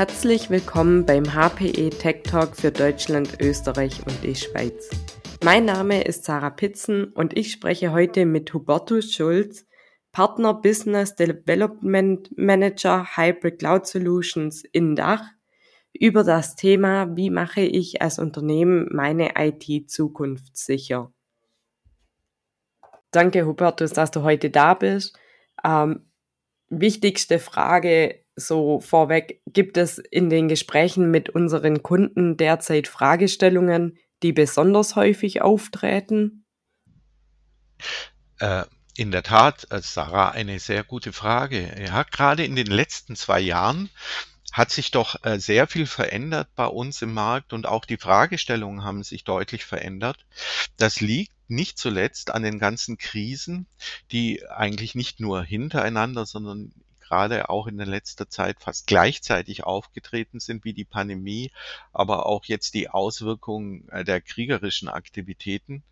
Herzlich willkommen beim HPE Tech Talk für Deutschland, Österreich und die Schweiz. Mein Name ist Sarah Pitzen und ich spreche heute mit Hubertus Schulz, Partner Business Development Manager Hybrid Cloud Solutions in Dach, über das Thema, wie mache ich als Unternehmen meine IT zukunftssicher. Danke, Hubertus, dass du heute da bist. Ähm, wichtigste Frage so vorweg, gibt es in den Gesprächen mit unseren Kunden derzeit Fragestellungen, die besonders häufig auftreten? Äh, in der Tat, äh, Sarah, eine sehr gute Frage. Ja, gerade in den letzten zwei Jahren hat sich doch äh, sehr viel verändert bei uns im Markt und auch die Fragestellungen haben sich deutlich verändert. Das liegt nicht zuletzt an den ganzen Krisen, die eigentlich nicht nur hintereinander, sondern gerade auch in der letzter Zeit fast gleichzeitig aufgetreten sind wie die Pandemie, aber auch jetzt die Auswirkungen äh, der kriegerischen Aktivitäten.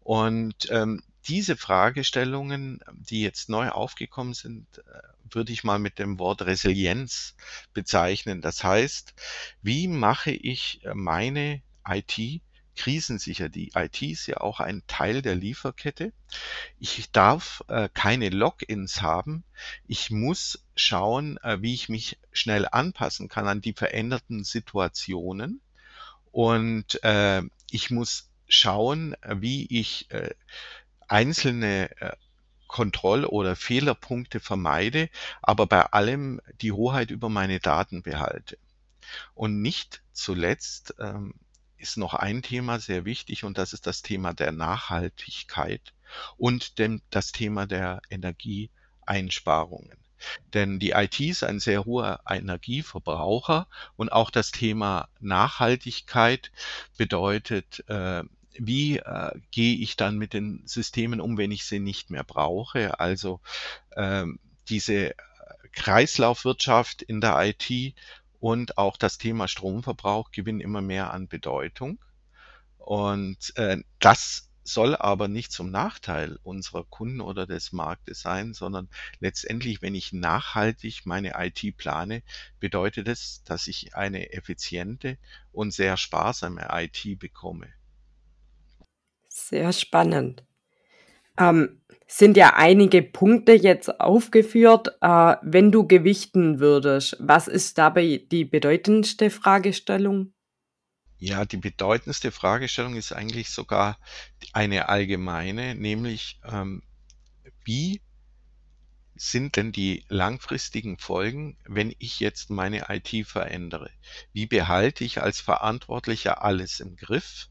Und ähm, diese Fragestellungen, die jetzt neu aufgekommen sind, äh, würde ich mal mit dem Wort Resilienz bezeichnen. Das heißt, wie mache ich äh, meine IT krisensicher? Die IT ist ja auch ein Teil der Lieferkette. Ich darf äh, keine Logins haben. Ich muss schauen, äh, wie ich mich schnell anpassen kann an die veränderten Situationen. Und äh, ich muss schauen, äh, wie ich äh, einzelne äh, Kontroll- oder Fehlerpunkte vermeide, aber bei allem die Hoheit über meine Daten behalte. Und nicht zuletzt ähm, ist noch ein Thema sehr wichtig und das ist das Thema der Nachhaltigkeit und dem, das Thema der Energieeinsparungen. Denn die IT ist ein sehr hoher Energieverbraucher und auch das Thema Nachhaltigkeit bedeutet äh, wie äh, gehe ich dann mit den Systemen um, wenn ich sie nicht mehr brauche? Also ähm, diese Kreislaufwirtschaft in der IT und auch das Thema Stromverbrauch gewinnen immer mehr an Bedeutung. Und äh, das soll aber nicht zum Nachteil unserer Kunden oder des Marktes sein, sondern letztendlich, wenn ich nachhaltig meine IT plane, bedeutet es, dass ich eine effiziente und sehr sparsame IT bekomme. Sehr spannend. Ähm, sind ja einige Punkte jetzt aufgeführt. Äh, wenn du gewichten würdest, was ist dabei die bedeutendste Fragestellung? Ja, die bedeutendste Fragestellung ist eigentlich sogar eine allgemeine, nämlich ähm, wie sind denn die langfristigen Folgen, wenn ich jetzt meine IT verändere? Wie behalte ich als Verantwortlicher alles im Griff?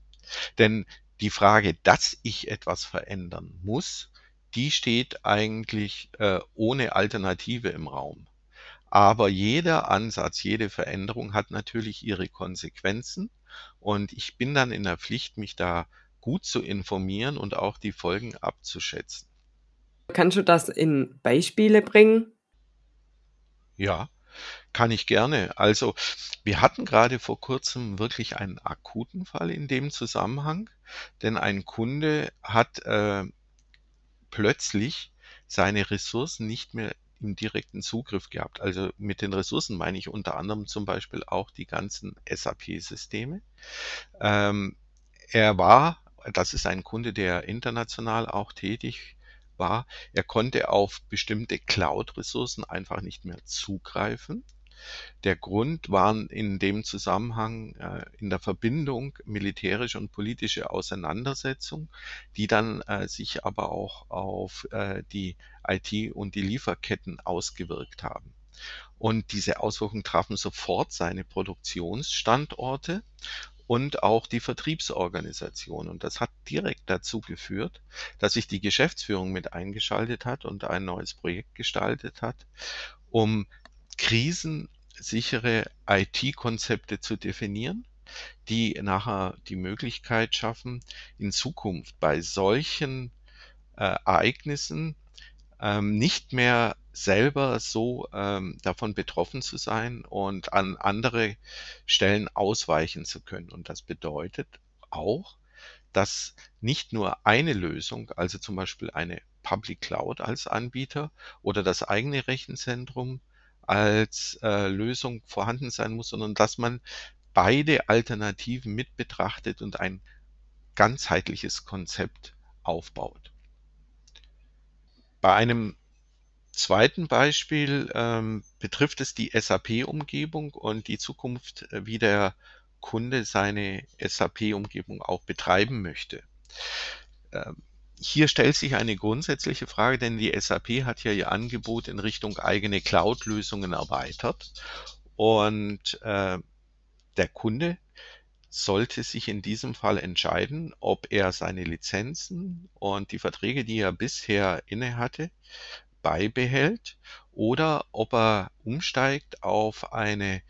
Denn die Frage, dass ich etwas verändern muss, die steht eigentlich äh, ohne Alternative im Raum. Aber jeder Ansatz, jede Veränderung hat natürlich ihre Konsequenzen und ich bin dann in der Pflicht, mich da gut zu informieren und auch die Folgen abzuschätzen. Kannst du das in Beispiele bringen? Ja, kann ich gerne. Also, wir hatten gerade vor Kurzem wirklich einen akuten Fall in dem Zusammenhang, denn ein Kunde hat äh, plötzlich seine Ressourcen nicht mehr im direkten Zugriff gehabt. Also mit den Ressourcen meine ich unter anderem zum Beispiel auch die ganzen SAP-Systeme. Ähm, er war, das ist ein Kunde, der international auch tätig war, er konnte auf bestimmte Cloud-Ressourcen einfach nicht mehr zugreifen. Der Grund waren in dem Zusammenhang äh, in der Verbindung militärische und politische Auseinandersetzung, die dann äh, sich aber auch auf äh, die IT und die Lieferketten ausgewirkt haben. Und diese Auswirkungen trafen sofort seine Produktionsstandorte und auch die Vertriebsorganisation. Und das hat direkt dazu geführt, dass sich die Geschäftsführung mit eingeschaltet hat und ein neues Projekt gestaltet hat, um krisensichere IT-Konzepte zu definieren, die nachher die Möglichkeit schaffen, in Zukunft bei solchen äh, Ereignissen ähm, nicht mehr selber so ähm, davon betroffen zu sein und an andere Stellen ausweichen zu können. Und das bedeutet auch, dass nicht nur eine Lösung, also zum Beispiel eine Public Cloud als Anbieter oder das eigene Rechenzentrum als äh, Lösung vorhanden sein muss, sondern dass man beide Alternativen mit betrachtet und ein ganzheitliches Konzept aufbaut. Bei einem zweiten Beispiel ähm, betrifft es die SAP-Umgebung und die Zukunft, äh, wie der Kunde seine SAP-Umgebung auch betreiben möchte. Ähm, hier stellt sich eine grundsätzliche Frage, denn die SAP hat ja ihr Angebot in Richtung eigene Cloud-Lösungen erweitert. Und äh, der Kunde sollte sich in diesem Fall entscheiden, ob er seine Lizenzen und die Verträge, die er bisher innehatte, beibehält oder ob er umsteigt auf eine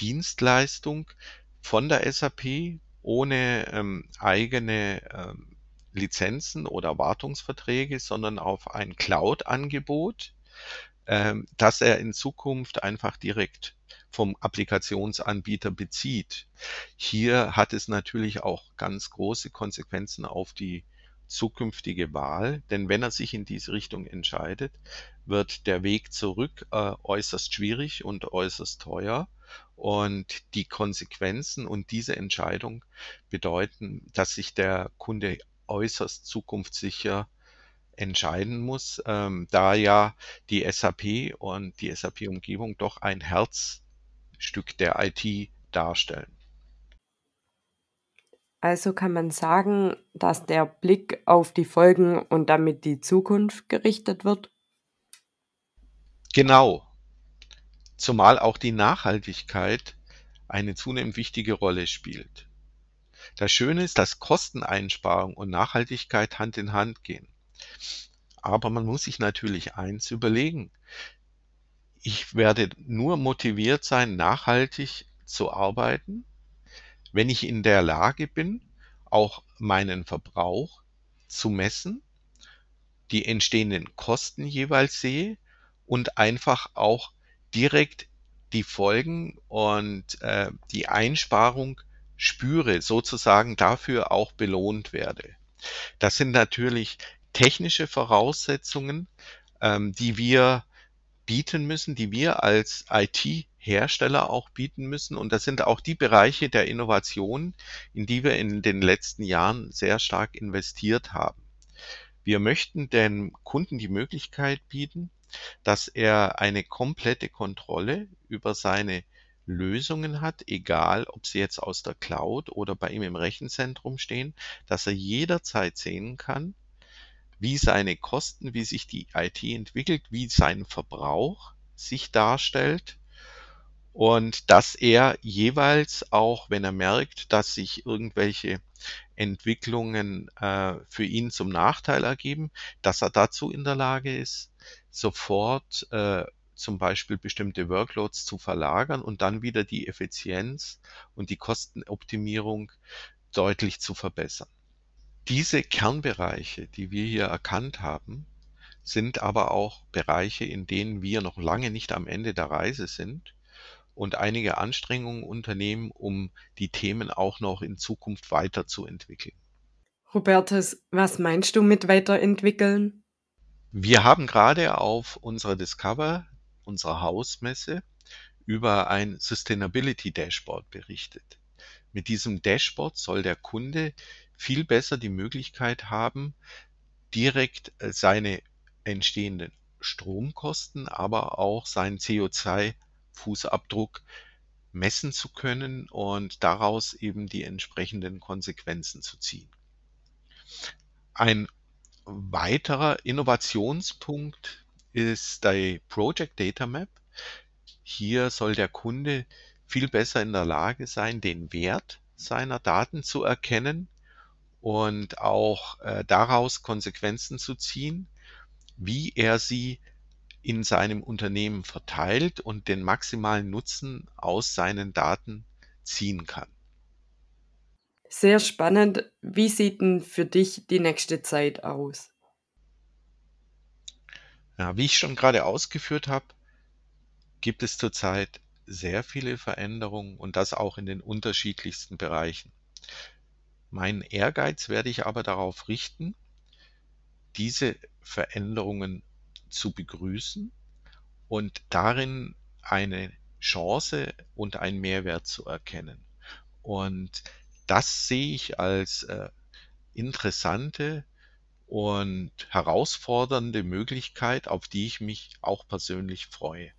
Dienstleistung von der SAP ohne ähm, eigene ähm, Lizenzen oder Wartungsverträge, sondern auf ein Cloud-Angebot, ähm, das er in Zukunft einfach direkt vom Applikationsanbieter bezieht. Hier hat es natürlich auch ganz große Konsequenzen auf die zukünftige Wahl, denn wenn er sich in diese Richtung entscheidet, wird der Weg zurück äh, äußerst schwierig und äußerst teuer. Und die Konsequenzen und diese Entscheidung bedeuten, dass sich der Kunde äußerst zukunftssicher entscheiden muss, ähm, da ja die SAP und die SAP-Umgebung doch ein Herzstück der IT darstellen. Also kann man sagen, dass der Blick auf die Folgen und damit die Zukunft gerichtet wird? Genau. Zumal auch die Nachhaltigkeit eine zunehmend wichtige Rolle spielt. Das Schöne ist, dass Kosteneinsparung und Nachhaltigkeit Hand in Hand gehen. Aber man muss sich natürlich eins überlegen. Ich werde nur motiviert sein, nachhaltig zu arbeiten, wenn ich in der Lage bin, auch meinen Verbrauch zu messen, die entstehenden Kosten jeweils sehe und einfach auch direkt die Folgen und äh, die Einsparung spüre, sozusagen dafür auch belohnt werde. Das sind natürlich technische Voraussetzungen, ähm, die wir bieten müssen, die wir als IT Hersteller auch bieten müssen. Und das sind auch die Bereiche der Innovation, in die wir in den letzten Jahren sehr stark investiert haben. Wir möchten dem Kunden die Möglichkeit bieten, dass er eine komplette Kontrolle über seine Lösungen hat, egal ob sie jetzt aus der Cloud oder bei ihm im Rechenzentrum stehen, dass er jederzeit sehen kann, wie seine Kosten, wie sich die IT entwickelt, wie sein Verbrauch sich darstellt. Und dass er jeweils auch, wenn er merkt, dass sich irgendwelche Entwicklungen äh, für ihn zum Nachteil ergeben, dass er dazu in der Lage ist, sofort äh, zum Beispiel bestimmte Workloads zu verlagern und dann wieder die Effizienz und die Kostenoptimierung deutlich zu verbessern. Diese Kernbereiche, die wir hier erkannt haben, sind aber auch Bereiche, in denen wir noch lange nicht am Ende der Reise sind und einige Anstrengungen unternehmen, um die Themen auch noch in Zukunft weiterzuentwickeln. Hubertus, was meinst du mit weiterentwickeln? Wir haben gerade auf unserer Discover, unserer Hausmesse, über ein Sustainability Dashboard berichtet. Mit diesem Dashboard soll der Kunde viel besser die Möglichkeit haben, direkt äh, seine entstehenden Stromkosten, aber auch seinen CO2 Fußabdruck messen zu können und daraus eben die entsprechenden Konsequenzen zu ziehen. Ein weiterer Innovationspunkt ist die Project Data Map. Hier soll der Kunde viel besser in der Lage sein, den Wert seiner Daten zu erkennen und auch äh, daraus Konsequenzen zu ziehen, wie er sie in seinem Unternehmen verteilt und den maximalen Nutzen aus seinen Daten ziehen kann. Sehr spannend. Wie sieht denn für dich die nächste Zeit aus? Ja, wie ich schon gerade ausgeführt habe, gibt es zurzeit sehr viele Veränderungen und das auch in den unterschiedlichsten Bereichen. Mein Ehrgeiz werde ich aber darauf richten, diese Veränderungen zu begrüßen und darin eine Chance und einen Mehrwert zu erkennen. Und das sehe ich als äh, interessante und herausfordernde Möglichkeit, auf die ich mich auch persönlich freue.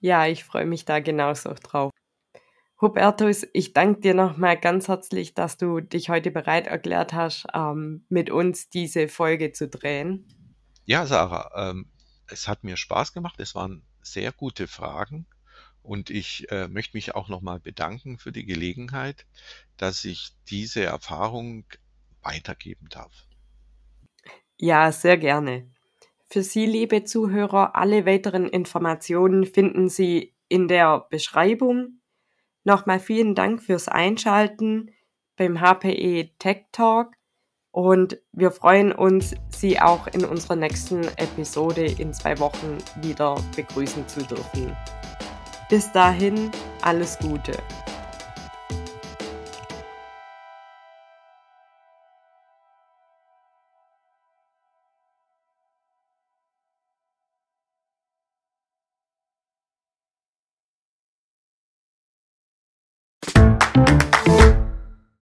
Ja, ich freue mich da genauso drauf. Hubertus, ich danke dir nochmal ganz herzlich, dass du dich heute bereit erklärt hast, ähm, mit uns diese Folge zu drehen. Ja, Sarah, ähm, es hat mir Spaß gemacht. Es waren sehr gute Fragen. Und ich äh, möchte mich auch nochmal bedanken für die Gelegenheit, dass ich diese Erfahrung weitergeben darf. Ja, sehr gerne. Für Sie, liebe Zuhörer, alle weiteren Informationen finden Sie in der Beschreibung. Nochmal vielen Dank fürs Einschalten beim HPE Tech Talk und wir freuen uns, Sie auch in unserer nächsten Episode in zwei Wochen wieder begrüßen zu dürfen. Bis dahin, alles Gute.